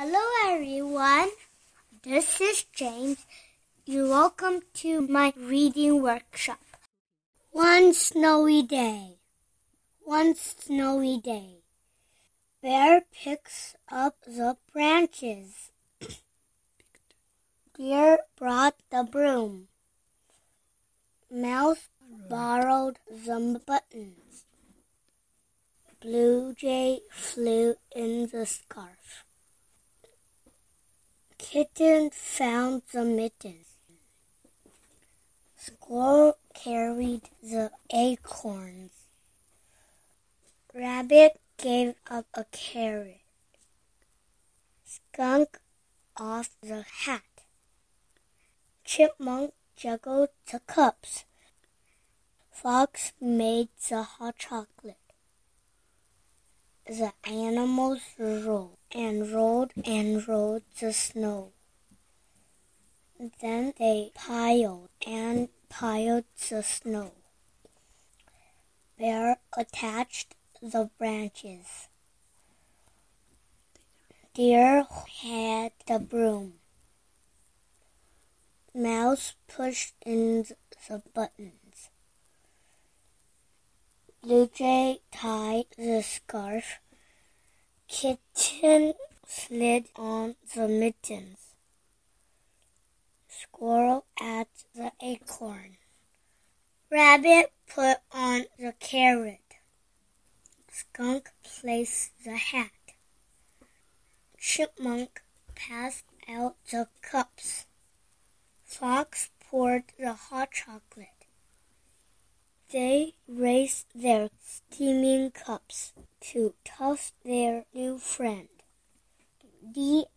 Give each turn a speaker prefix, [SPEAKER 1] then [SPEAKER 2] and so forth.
[SPEAKER 1] Hello, everyone. This is James. You're welcome to my reading workshop. One snowy day. One snowy day. Bear picks up the branches. Deer brought the broom. Mouse borrowed the buttons. Blue Jay flew in the scarf. Kitten found the mittens. Squirrel carried the acorns. Rabbit gave up a carrot. Skunk off the hat. Chipmunk juggled the cups. Fox made the hot chocolate. The animals rolled and rolled and rolled the snow. Then they piled and piled the snow. Bear attached the branches. Deer had the broom. Mouse pushed in the buttons. Blue Jay tied the scarf. Kitten slid on the mittens. Squirrel at the acorn. Rabbit put on the carrot. Skunk placed the hat. Chipmunk passed out the cups. Fox poured the hot chocolate. They raised their steaming cups to toast their new friend. The.